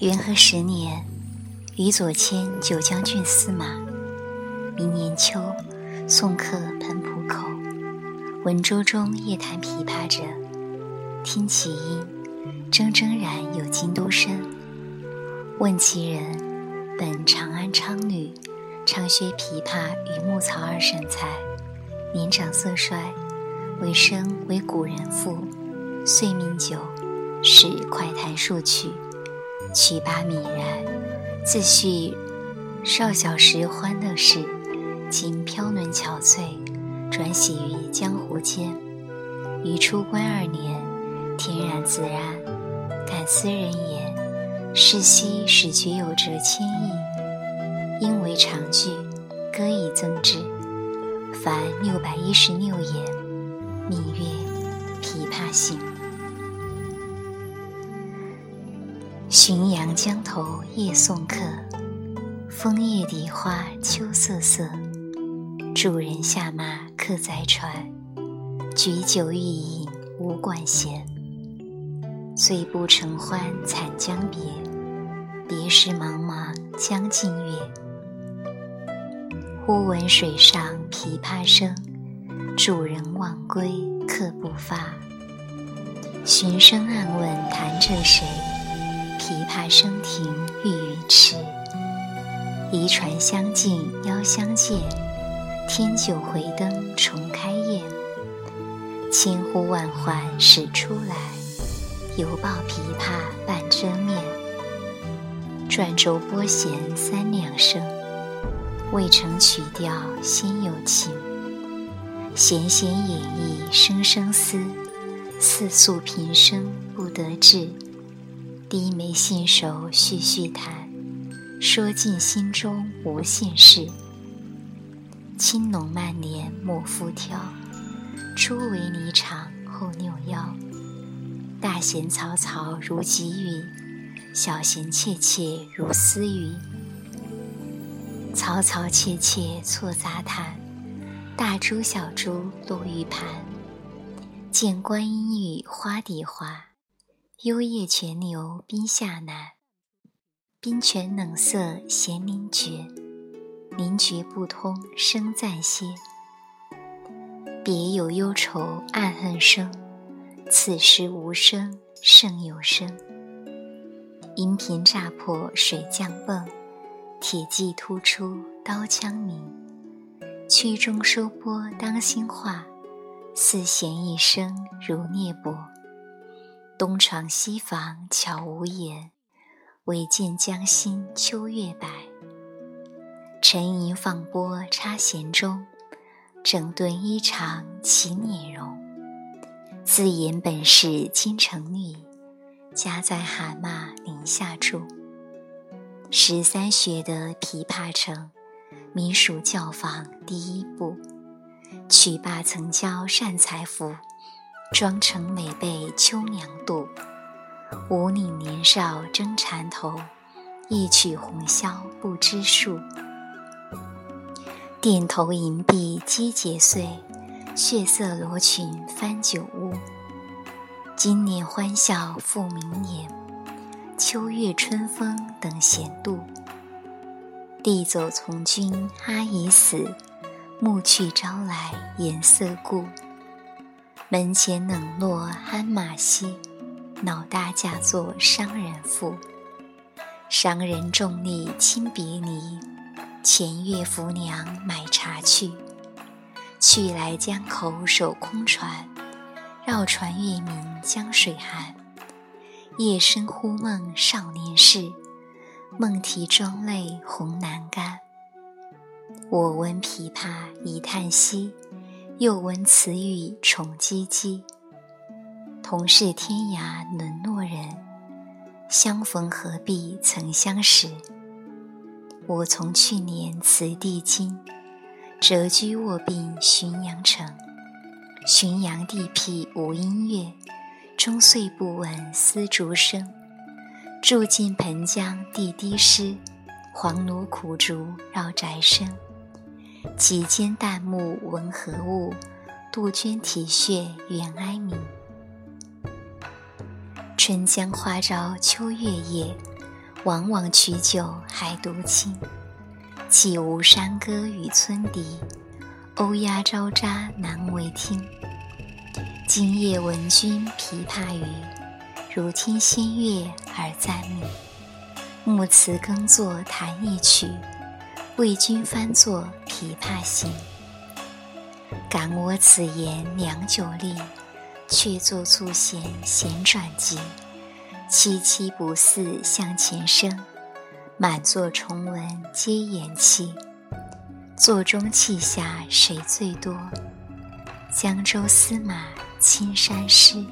元和十年，于左迁九江郡司马。明年秋，送客彭浦口，闻舟中夜弹琵琶者，听其音，铮铮然有京都声。问其人，本长安昌女，常学琵琶与木草二省才，年长色衰，为生为古人赋，遂命酒，使快弹数曲。曲罢泯然，自叙少小时欢乐事，今飘沦憔悴，转徙于江湖间。于出关二年，天然自然，感斯人言，世昔始觉有折千亿，因为长句，歌以增之。凡六百一十六言，名曰《琵琶行》。浔阳江头夜送客，枫叶荻花秋瑟瑟。主人下马客在船，举酒欲饮无管弦。虽不成欢惨将别，别时茫茫江浸月。忽闻水上琵琶声，主人忘归客不发。寻声暗问弹者谁？琵琶声停欲语迟，移船相近邀相见，添酒回灯重开宴。千呼万唤始出来，犹抱琵琶半遮面。转轴拨弦三两声，未成曲调先有情。弦弦掩抑声声思，似诉平生不得志。低眉信手续续弹，说尽心中无限事。青浓慢捻莫复挑，初为霓裳后六幺。大弦嘈嘈如急雨，小弦切切如私语。嘈嘈切切错杂弹，大珠小珠落玉盘。见观音雨花底滑。幽夜泉流冰下难，冰泉冷涩弦凝绝，凝绝不通声暂歇。别有忧愁暗恨生，此时无声胜有声。银瓶乍破水浆迸，铁骑突出刀枪鸣。曲终收拨当心画，四弦一声如涅槃。东床西房悄无言，唯见江心秋月白。沉吟放拨插弦中，整顿衣裳起敛容。自言本是京城女，家在蛤蟆陵下住。十三学得琵琶成，名属教坊第一部。曲罢曾教善才服。妆成美被秋娘妒，五岭年少争缠头，一曲红绡不知数。钿头银篦击节碎，血色罗裙翻酒污。今年欢笑复明年，秋月春风等闲度。弟走从军阿姨死，暮去朝来颜色故。门前冷落鞍马稀，老大嫁作商人妇。商人重利轻别离，前月扶娘买茶去。去来江口守空船，绕船月明江水寒。夜深忽梦少年事，梦啼妆泪红阑干。我闻琵琶已叹息。又闻此语重唧唧，同是天涯沦落人，相逢何必曾相识。我从去年辞帝京，谪居卧病浔阳城。浔阳地僻无音乐，终岁不闻丝竹声。住近盆江地低湿，黄芦苦竹绕宅生。几间旦暮闻何物？杜鹃啼血猿哀鸣。春江花朝秋月夜，往往取酒还独倾。岂无山歌与村笛，欧鸦招喳难为听。今夜闻君琵琶语，如听仙乐而赞美。木词耕作弹一曲，为君翻作《琵琶行》。感我此言良久立，却坐促弦弦转急。凄凄不似向前声。满座重闻皆掩泣，座中泣下谁最多？江州司马青衫湿。